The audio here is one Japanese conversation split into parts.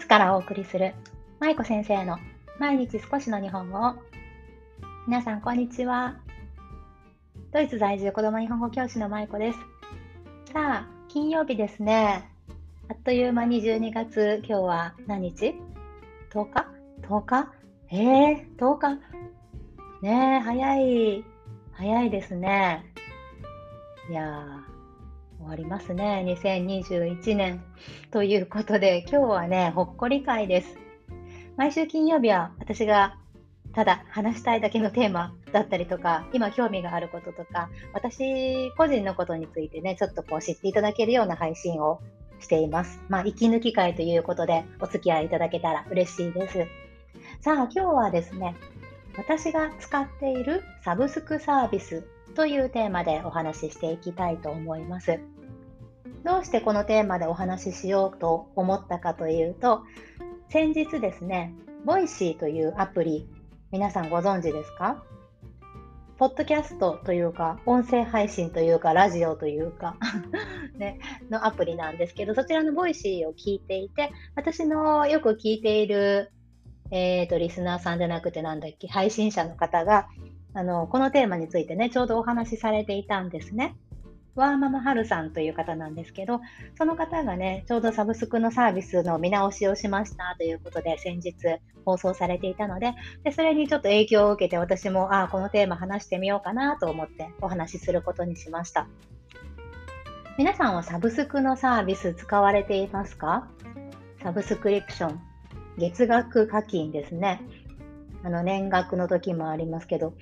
ツからお送りする舞子先生の毎日少しの日本語を。皆さんこんにちは。ドイツ在住子供日本語教師の舞子です。さあ金曜日ですね。あっという間に12月。今日は何日 ?10 日 ?10 日？えー、10日？ねえ早い。早いですね。いや終わりますね。2021年。ということで、今日はね、ほっこり会です。毎週金曜日は私がただ話したいだけのテーマだったりとか、今興味があることとか、私個人のことについてね、ちょっとこう知っていただけるような配信をしています。まあ、息抜き会ということでお付き合いいただけたら嬉しいです。さあ、今日はですね、私が使っているサブスクサービスというテーマでお話ししていきたいと思います。どうしてこのテーマでお話ししようと思ったかというと、先日ですね、 Voicy というアプリ、皆さんご存知ですか？ポッドキャストというか、音声配信というか、ラジオというか ね、のアプリなんですけど、そちらの Voicy を聞いていて、私のよく聞いている、えーと、リスナーさんじゃなくてなんだっけ、配信者の方が、あのこのテーマについてね、ちょうどお話しされていたんですね。ワーママハルさんという方なんですけど、その方がね、ちょうどサブスクのサービスの見直しをしましたということで、先日放送されていたので、でそれにちょっと影響を受けて、私も、ああ、このテーマ話してみようかなと思ってお話しすることにしました。皆さんはサブスクのサービス使われていますか？サブスクリプション、月額課金ですね。あの年額の時もありますけど、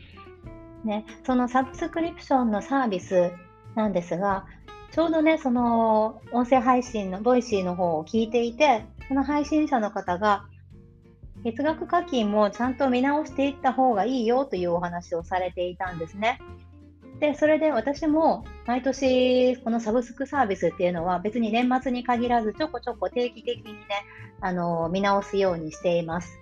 ね、そのサブスクリプションのサービスなんですが、ちょうどね、その音声配信の Voicy の方を聞いていて、その配信者の方が、月額課金もちゃんと見直していった方がいいよというお話をされていたんですね。で、それで私も毎年このサブスクサービスっていうのは別に年末に限らずちょこちょこ定期的にね、あの見直すようにしています。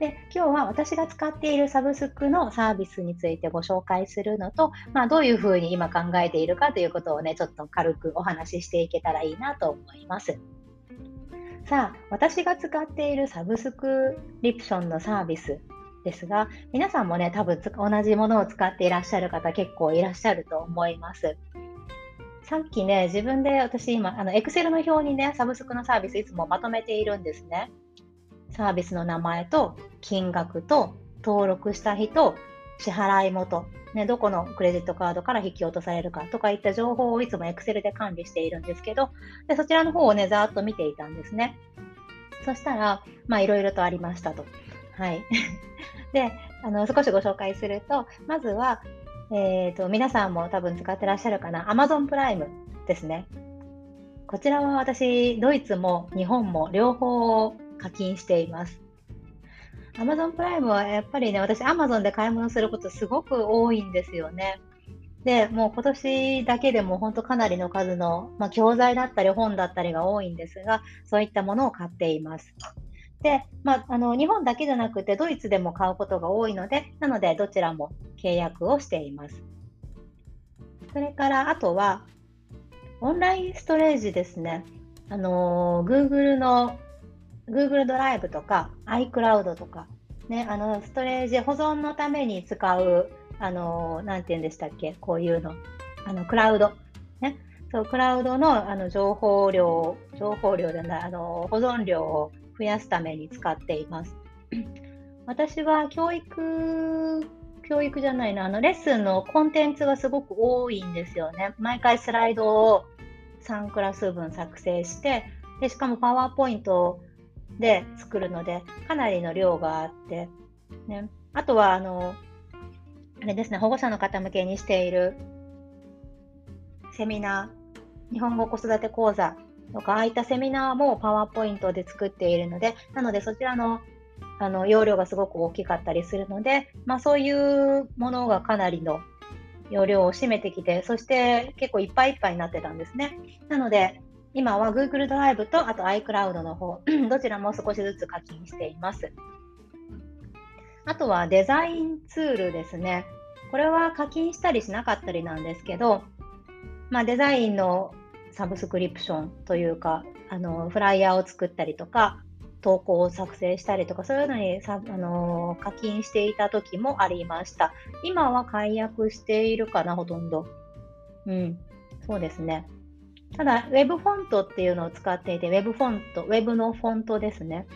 で今日は私が使っているサブスクのサービスについてご紹介するのと、まあ、どういうふうに今考えているかということをね、ちょっと軽くお話ししていけたらいいなと思います。さあ、私が使っているサブスクリプションのサービスですが、皆さんもね、多分同じものを使っていらっしゃる方結構いらっしゃると思います。さっきね、自分で私今、あの、Excel の表にね、サブスクのサービスいつもまとめているんですね。サービスの名前と金額と登録した日と支払い元、ね、どこのクレジットカードから引き落とされるかとかいった情報をいつも Excel で管理しているんですけど、でそちらの方をね、ざーっと見ていたんですね。そしたら、まあ、いろいろとありましたと。はい。で、あの、少しご紹介すると、まずは、えっ、ー、と、皆さんも多分使ってらっしゃるかな、Amazon プライムですね。こちらは私、ドイツも日本も両方課金しています。Amazon プライムはやっぱりね、私 Amazon で買い物することすごく多いんですよね。で、もう今年だけでも本当かなりの数の、まあ、教材だったり本だったりが多いんですが、そういったものを買っています。で、まあ、あの日本だけじゃなくてドイツでも買うことが多いので、なのでどちらも契約をしています。それからあとは、オンラインストレージですね。あの Google の Google ドライブとか iCloud とか、ね、あのストレージ保存のために使う、あのなんて言うんでしたっけ、こういうの、あのクラウド、ね、そうクラウドのあの情報量、情報量じゃないあの、保存量を増やすために使っています。私は教育、教育じゃないな、あのレッスンのコンテンツがすごく多いんですよね。毎回スライドを3クラス分作成して、でしかもパワーポイントで作るので、かなりの量があって、ね、あとは、あの、あれですね、保護者の方向けにしているセミナー、日本語子育て講座とか、ああいったセミナーもパワーポイントで作っているので、なのでそちらのあの容量がすごく大きかったりするので、まあ、そういうものがかなりの容量を占めてきて、そして結構いっぱいいっぱいになってたんですね。なので、今は Google ドライブとあと iCloud の方、どちらも少しずつ課金しています。あとはデザインツールですね。これは課金したりしなかったりなんですけど、まあ、デザインのサブスクリプションというか、あのフライヤーを作ったりとか、投稿を作成したりとか、そういうのにさ、あの、課金していた時もありました。今は解約しているかな、ほとんど。うん、そうですね。ただ、Web フォントっていうのを使っていて、Web フォント、Web のフォントですね。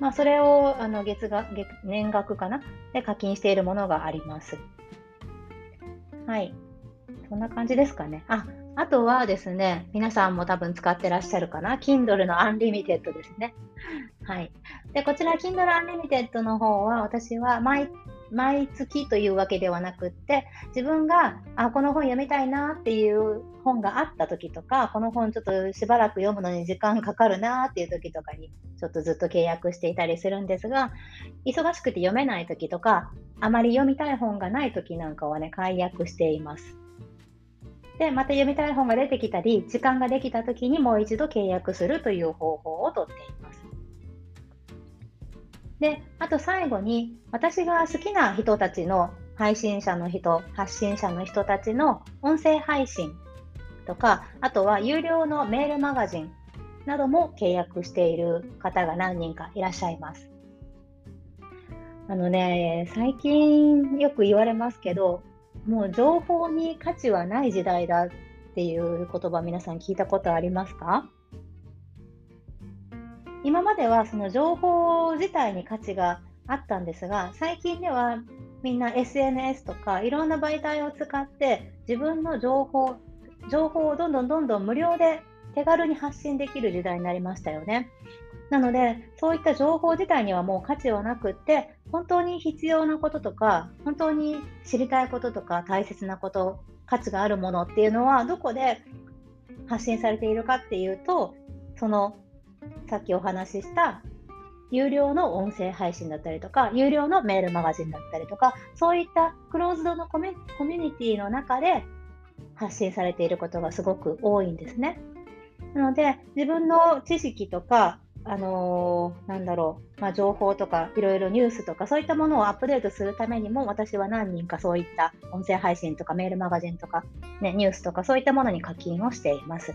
まあ、それをあの月額月年額かな？で課金しているものがあります。はい。そんな感じですかね。あ、あとはですね、皆さんも多分使ってらっしゃるかな？Kindle の Unlimited ですね。はい。で、こちら Kindle Unlimited の方は私は毎毎月というわけではなくって、自分が、あ、この本読みたいなっていう本があった時とか、この本ちょっとしばらく読むのに時間かかるなっていう時とかに、ちょっとずっと契約していたりするんですが、忙しくて読めない時とか、あまり読みたい本がない時なんかはね、解約しています。で、また読みたい本が出てきたり、時間ができた時にもう一度契約するという方法をとっています。で、あと最後に、私が好きな人たちの配信者の人、発信者の人たちの音声配信とか、あとは有料のメールマガジンなども契約している方が何人かいらっしゃいます。あのね、最近よく言われますけど、もう情報に価値はない時代だっていう言葉皆さん聞いたことありますか？今まではその情報自体に価値があったんですが、最近ではみんな SNS とかいろんな媒体を使って自分の情報、情報をどんどんどんどん無料で手軽に発信できる時代になりましたよね。なので、そういった情報自体にはもう価値はなくって、本当に必要なこととか、本当に知りたいこととか、大切なこと、価値があるものっていうのは、どこで発信されているかっていうと、そのさっきお話しした有料の音声配信だったりとか、有料のメールマガジンだったりとか、そういったクローズドのコミュニティの中で発信されていることがすごく多いんですね。なので、自分の知識とか、あのー、なんだろう、まあ、情報とか、いろいろニュースとか、そういったものをアップデートするためにも、私は何人かそういった音声配信とか、メールマガジンとか、ね、ニュースとか、そういったものに課金をしています。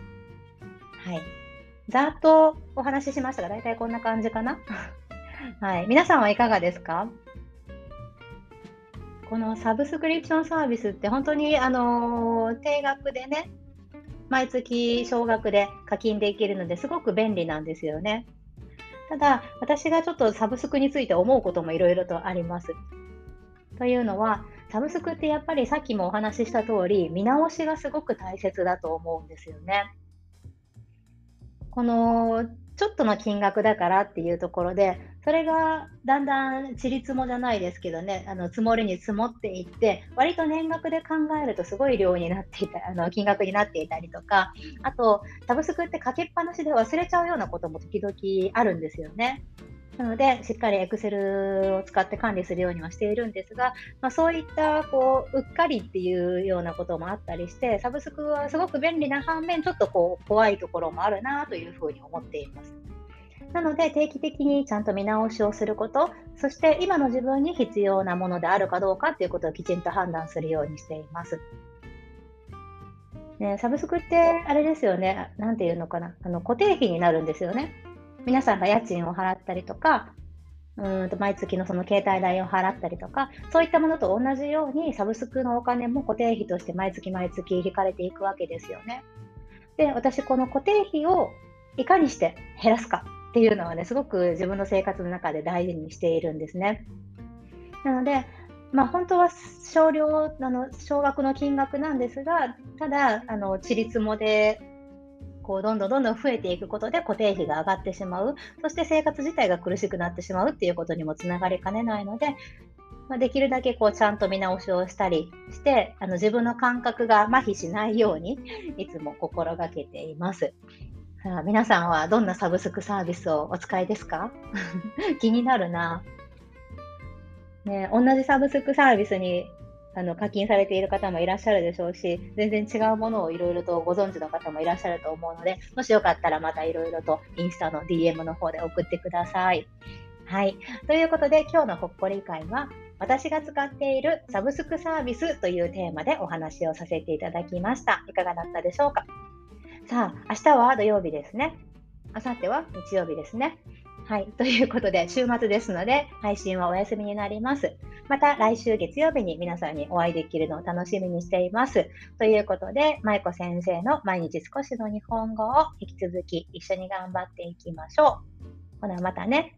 はい。ざっとお話ししましたが、大体こんな感じかな？はい。皆さんはいかがですか？このサブスクリプションサービスって本当に、あのー、定額でね、毎月少額で課金できるのですごく便利なんですよね。ただ、私がちょっとサブスクについて思うこともいろいろとあります。というのは、サブスクってやっぱりさっきもお話しした通り、見直しがすごく大切だと思うんですよね。このちょっとの金額だからっていうところで、それがだんだんちりつもじゃないですけどね、あの積もりに積もっていって、割と年額で考えるとすごい量になっていた、あの金額になっていたりとか、あと、サブスクってかけっぱなしで忘れちゃうようなことも時々あるんですよね。なので、しっかり Excel を使って管理するようにはしているんですが、まあ、そういったこううっかりっていうようなこともあったりして、サブスクはすごく便利な反面、ちょっとこう怖いところもあるなというふうに思っています。なので、定期的にちゃんと見直しをすること、そして今の自分に必要なものであるかどうかっていうことをきちんと判断するようにしています。ね、サブスクってあれですよね、なんていうのかな、あの固定費になるんですよね。皆さんが家賃を払ったりとか、うんと毎月のその携帯代を払ったりとか、そういったものと同じようにサブスクのお金も固定費として毎月毎月引かれていくわけですよね。で、私この固定費をいかにして減らすかっていうのはね、すごく自分の生活の中で大事にしているんですね。なので、まあ、本当は少量、あの少額の金額なんですが、ただ、あの、ちりつもでこうどんどんどんどん増えていくことで固定費が上がってしまう、そして生活自体が苦しくなってしまうっていうことにもつながりかねないので、まあ、できるだけこうちゃんと見直しをしたりして、あの自分の感覚が麻痺しないように いつも心がけています。あ皆さんはどんなサブスクサービスをお使いですか？気になるな。ね、同じサブスクサービスにあの課金されている方もいらっしゃるでしょうし、全然違うものをいろいろとご存知の方もいらっしゃると思うので、もしよかったらまたいろいろとインスタの DM の方で送ってください。はい。ということで、今日のほっこり会は、私が使っているサブスクサービスというテーマでお話をさせていただきました。いかがだったでしょうか？さあ、明日は土曜日ですね。明後日は日曜日ですね。はい。ということで、週末ですので、配信はお休みになります。また来週月曜日に皆さんにお会いできるのを楽しみにしています。ということで、舞子先生の毎日少しの日本語を引き続き一緒に頑張っていきましょう。ほな、またね。